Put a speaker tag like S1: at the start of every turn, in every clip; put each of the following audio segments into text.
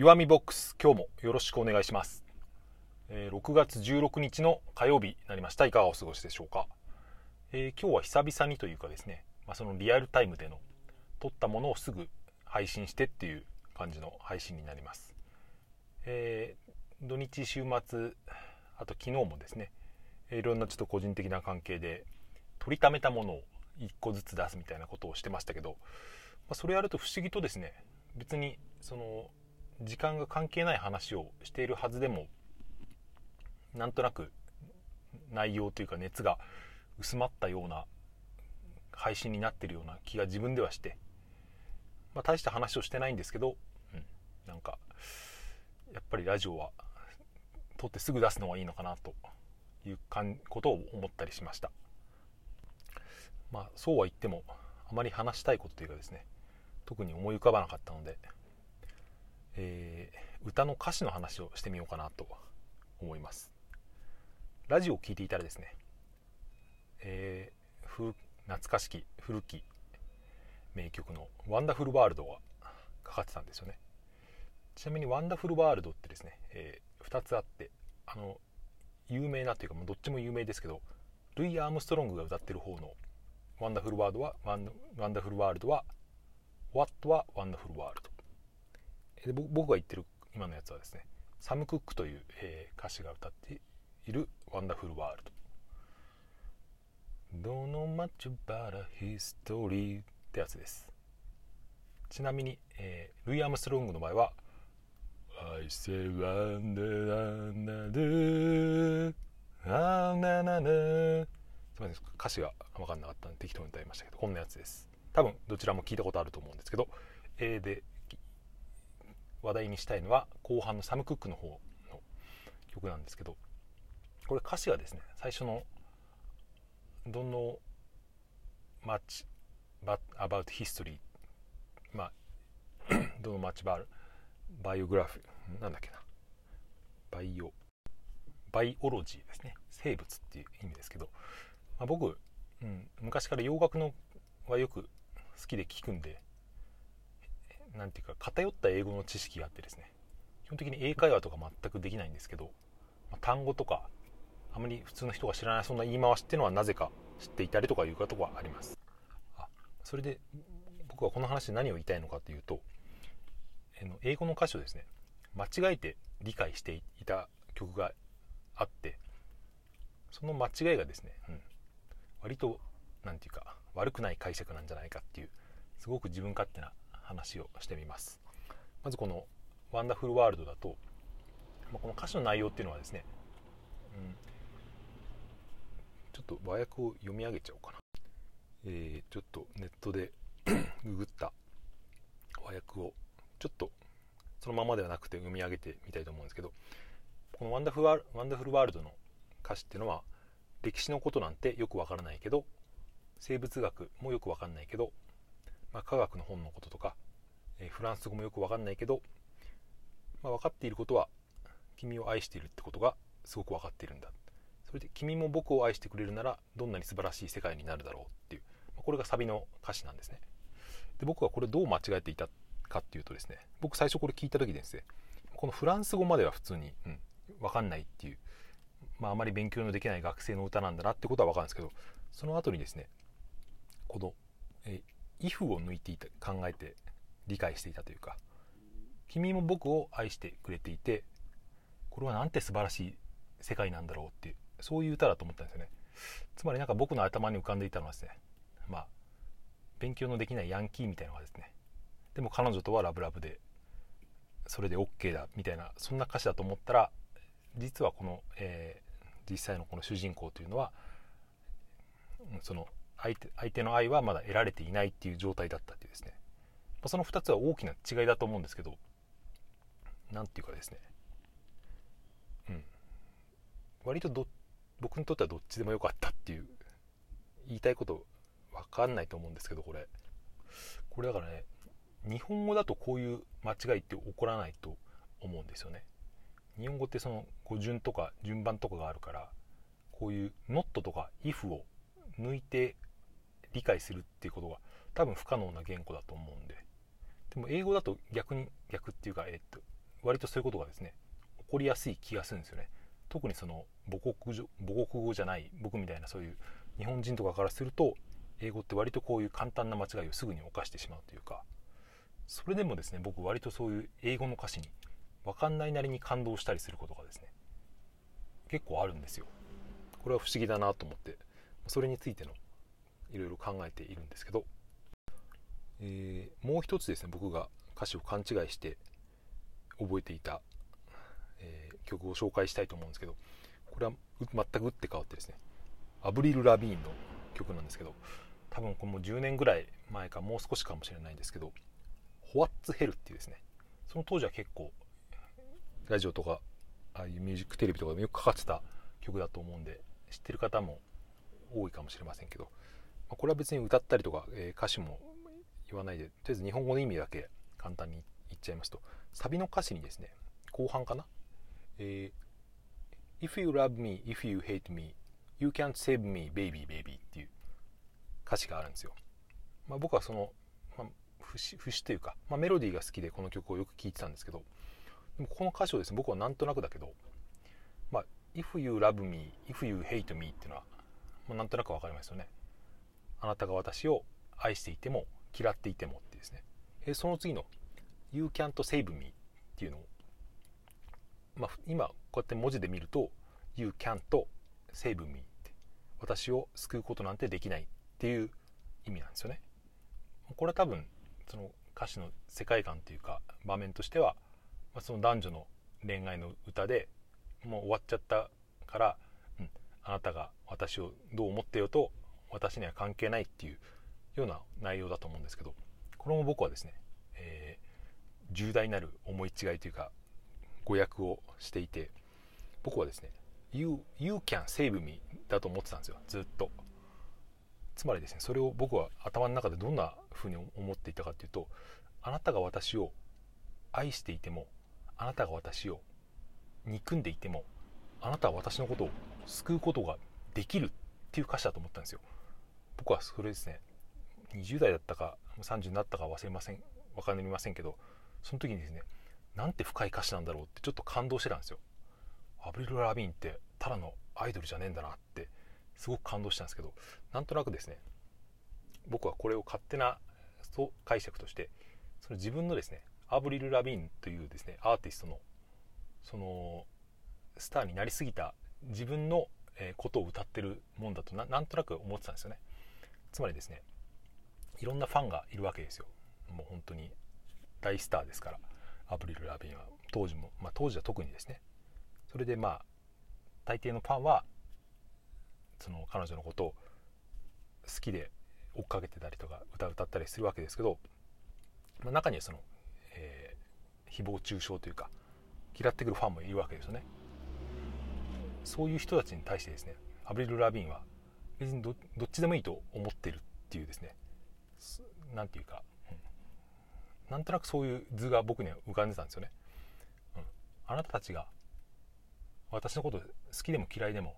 S1: 弱みボックス今日もよろしくお願いします、え、6月16日の火曜日になりました。いかがお過ごしでしょうか、えー、今日は久々にというかですね、まあ、そのリアルタイムでの撮ったものをすぐ配信してっていう感じの配信になります、えー、土日週末あと昨日もですねいろんなちょっと個人的な関係で取りためたものを1個ずつ出すみたいなことをしてましたけど、まあ、それやると不思議とですね別にその時間が関係ない話をしているはずでもなんとなく内容というか熱が薄まったような配信になってるような気が自分ではして、まあ、大した話をしてないんですけど、うん、なんかやっぱりラジオは撮ってすぐ出すのがいいのかなというかんことを思ったりしました。まあそうは言ってもあまり話したいことというかですね特に思い浮かばなかったのでえー、歌の歌詞の話をしてみようかなと思います。ラジオを聴いていたらですね、えー、懐かしき古き名曲の「Wonderful World」がかかってたんですよね。ちなみに「Wonderful World」ってですね、えー、2つあってあの有名なというかどっちも有名ですけどルイ・アームストロングが歌ってる方の「ワンダフルワールドは」ワンダフルワールドは「What はワンダフルワールド」で僕が言ってる今のやつはですねサム・クックという、えー、歌手が歌っている「ワンダフル・ワールド」「Don't know much about a history」ってやつです。ちなみに、えー、ルイ・アームストロングの場合は「I say wonder wonder あななな」すみません歌詞が分かんなかったんで適当に歌いましたけどこんなやつです多分どちらも聞いたことあると思うんですけど A で話題にしたいのは後半のサム・クックの方の曲なんですけどこれ歌詞がですね最初の「Don't know much about history」まあ「Don't know much about biography」なんだっけなバイオバイオロジーですね。生物っていう意味ですけど、まあ、僕、うん、昔から洋楽のはよく好きで聴くんで何ていうか偏った英語の知識があってですね。基本的に英会話とか全くできないんですけど、まあ、単語とかあまり普通の人が知らないそんな言い回しっていうのはなぜか知っていたりとかいうことはあります。あそれで僕はこの話で何を言いたいのかというと英語の歌詞をですね。間違えて理解していた曲があってその間違いがですね、うん、割と何て言うか悪くない解釈なんじゃないかっていうすごく自分勝手な話をしてみます。まずこの「ワンダフルワールド」だと、ま、この歌詞の内容っていうのはですね、うん、ちょっと和訳を読み上げちゃおうかな、えー、ちょっとネットで ググった和訳をちょっとそのままではなくて読み上げてみたいと思うんですけどこの Wonderful ワ「Wonderful World」の歌詞っていうのは歴史のことなんてよくわからないけど生物学もよくわかんないけどまあ、科学の本のこととか、え、フランス語もよく分かんないけど、まあ、分かっていることは君を愛しているってことがすごく分かっているんだ。それで君も僕を愛してくれるならどんなに素晴らしい世界になるだろうっていう、まあ、これがサビの歌詞なんですね。で僕はこれどう間違えていたかっていうとですね僕最初これ聞いた時ですねこのフランス語までは普通に、うん、分かんないっていう、まあ、あまり勉強のできない学生の歌なんだなってことは分かるんですけどその後にですねこの、え if を抜いていた考えて理解していたというか君も僕を愛してくれていてこれはなんて素晴らしい世界なんだろうっていうそういう歌だと思ったんですよね。つまりなんか僕の頭に浮かんでいたのはですねまあ勉強のできないヤンキーみたいなのがですねでも彼女とはラブラブでそれで OK だみたいなそんな歌詞だと思ったら実はこの、えー、実際のこの主人公というのはその相手相手の愛はまだ得られていないっていう状態だったっていうですね、まあ、その2つは大きな違いだと思うんですけど何て言うかですね。うん。割とど僕にとってはどっちでもよかったっていう言いたいこと分かんないと思うんですけどこれ。これだからね日本語だとこういう間違いって起こらないと思うんですよね。日本語ってその語順とか順番とかがあるからこういう not とか if を抜いて理解するっていうことが多分不可能な言語だと思うんで。でも英語だと逆に逆っていうか、えっと、割とそういうことがですね起こりやすい気がするんですよね。特にその母国母国語じゃない僕みたいなそういう日本人とかからすると英語って割とこういう簡単な間違いをすぐに犯してしまうというかそれでもですね僕割とそういう英語の歌詞に分かんないなりに感動したりすることがですね結構あるんですよ。これは不思議だなと思ってそれについてのいろいろ考えているんですけど、えー、もう一つですね僕が歌詞を勘違いして覚えていた、えー、曲を紹介したいと思うんですけどこれは全く打って変わってですねアブリル・ラビーンの曲なんですけど多分これも10年ぐらい前かもう少しかもしれないんですけど「ホワッツ・ヘル」っていうですねその当時は結構ラジオとかああいうミュージックテレビとかでもよくかかってた曲だと思うんで知ってる方も多いかもしれませんけど、まあ、これは別に歌ったりとか、えー、歌詞も言わないでとりあえず日本語の意味だけ簡単に言っちゃいますと。サビの歌詞にですね後半かな、えー、If you love me, if you hate me, you can't save me, baby, baby っていう歌詞があるんですよ、まあ、僕はその、まあ、節節というか、まあ、メロディーが好きでこの曲をよく聴いてたんですけどでもこの歌詞をですね僕はなんとなくだけど、まあ、If you love me, if you hate me っていうのは、まあ、なんとなく分かりますよね。あなたが私を愛していても嫌っていてもってですね。えその次の You can't save me っていうのを、まあ、今こうやって文字で見ると You can't save me って私を救うことなんてできないっていう意味なんですよね。これは多分その歌詞の世界観というか場面としては、まあ、その男女の恋愛の歌でもう終わっちゃったから、うん、あなたが私をどう思ってよと私には関係ないっていうような内容だと思うんですけどこれも僕はですね、えー、重大なる思い違いというか誤訳をしていて僕はですね You, you can save me だと思ってたんですよずっと。つまりですねそれを僕は頭の中でどんな風に思っていたかというとあなたが私を愛していてもあなたが私を憎んでいてもあなたは私のことを救うことができるっていう歌詞だと思ったんですよ。僕はそれですね。20代だったか30になったか忘れません分かりませんけどその時にですねなんて深い歌詞なんだろうってちょっと感動してたんですよ。アブリル・ラビーンってただのアイドルじゃねえんだなってすごく感動したんですけどなんとなくですね僕はこれを勝手な解釈としてその自分のですねアブリル・ラビーンというですねアーティストのそのスターになりすぎた自分のことを歌ってるもんだとなんとなく思ってたんですよね。つまりですねいろんなファンがいるわけですよ。もう本当に大スターですから。アブリル・ラビンは。当時も、まあ、当時は特にですね。それでまあ大抵のファンはその彼女のことを好きで追っかけてたりとか歌歌ったりするわけですけど、まあ、中にはその、えー、誹謗中傷というか嫌ってくるファンもいるわけですよね。そういう人たちに対してですねアブリル・ラビンは別にどっちでもいいと思ってるっていうですね。何て言うか、うん、なんとなくそういう図が僕には浮かんでたんですよね、うん、あなたたちが私のこと好きでも嫌いでも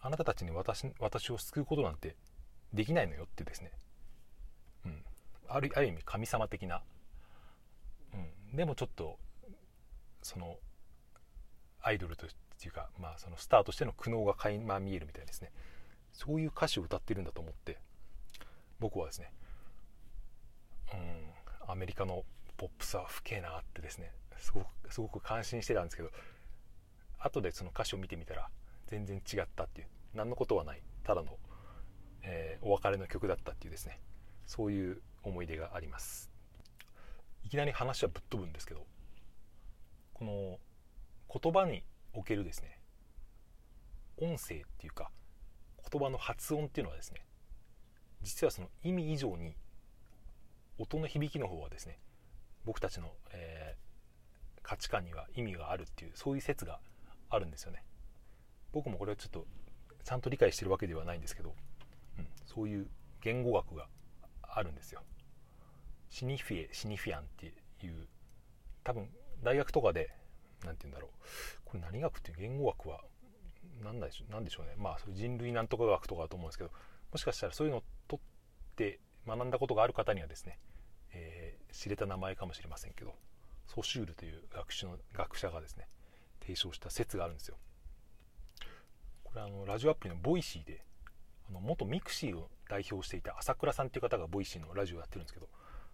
S1: あなたたちに私私を救うことなんてできないのよってですね、うん、あるある意味神様的な、うん、でもちょっとそのアイドルというか、まあ、そのスターとしての苦悩が垣間見えるみたいですね。そういう歌詞を歌ってるんだと思って僕はですねうんアメリカのポップスは不敬なってですねすごくすごく感心してたんですけど後でその歌詞を見てみたら全然違ったっていう何のことはないただの、えー、お別れの曲だったっていうですねそういう思い出があります。いきなり話はぶっ飛ぶんですけどこの言葉におけるですね音声っていうか言葉の発音っていうのはですね実はその意味以上に音の響きの方はですね僕たちの、えー、価値観には意味があるっていうそういう説があるんですよね。僕もこれはちょっとちゃんと理解してるわけではないんですけど、うん、そういう言語学があるんですよ。シニフィエシニフィアンっていう多分大学とかで何て言うんだろうこれ何学っていう言語学は何でしょうでしょうね。まあそういう人類なんとか学とかだと思うんですけどもしかしたらそういうのを取って学んだことがある方にはですね、えー、知れた名前かもしれませんけどソシュールという学習の学者がですね提唱した説があるんですよ。これあのラジオアプリの Voicy であの元 mixi を代表していた朝倉さんっていう方が Voicy のラジオをやってるんですけど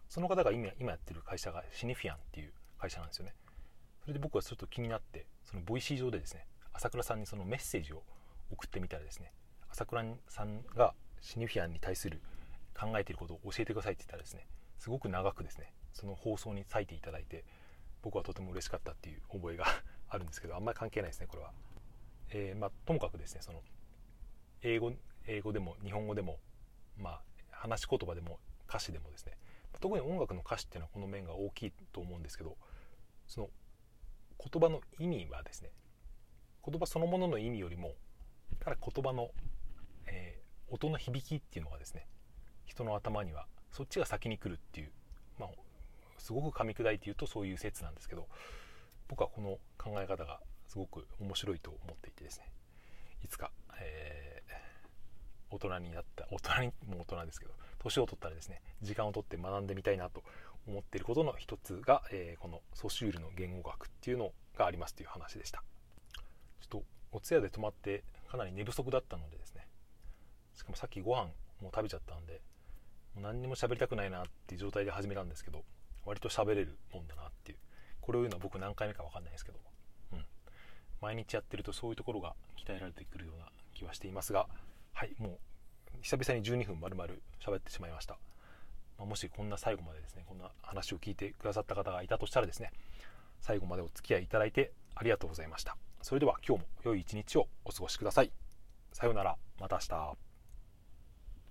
S1: その方が今今やってる会社がシニフィアンっていう会社なんですよね。それで僕はちょっと気になってその Voicy 上でですね朝倉さんにそのメッセージを送ってみたらですね朝倉さんがシニフィアンに対する考えていることを教えてくださいって言ったらですねすごく長くですねその放送に割いていただいて僕はとても嬉しかったっていう覚えが あるんですけどあんまり関係ないですねこれは、えー、まあ、ともかくですねその英語英語でも日本語でも、まあ、話し言葉でも歌詞でもですね特に音楽の歌詞っていうのはこの面が大きいと思うんですけどその言葉の意味はですね言葉そのものの意味よりもただ言葉の、えー、音の響きっていうのがですね人の頭にはそっちが先に来るっていう、まあ、すごく噛み砕いて言うとそういう説なんですけど僕はこの考え方がすごく面白いと思っていてですねいつか、えー、大人になった大人にも大人ですけど年を取ったらですね時間をとって学んでみたいなと思っていることの一つが、えー、このソシュールの言語学っていうのがありますという話でした。お通夜で泊まってかなり寝不足だったのでですね。しかもさっきご飯もう食べちゃったんでもう何にも喋りたくないなっていう状態で始めたんですけど割と喋れるもんだなっていう。これを言うのは僕何回目か分かんないですけど、うん、毎日やってるとそういうところが鍛えられてくるような気はしていますがはいもう久々に12分丸々喋ってしまいました、まあ、もしこんな最後までですねこんな話を聞いてくださった方がいたとしたらですね最後までお付き合いいただいてありがとうございました。それでは今日も良い一日をお過ごしください。さようなら。また明日。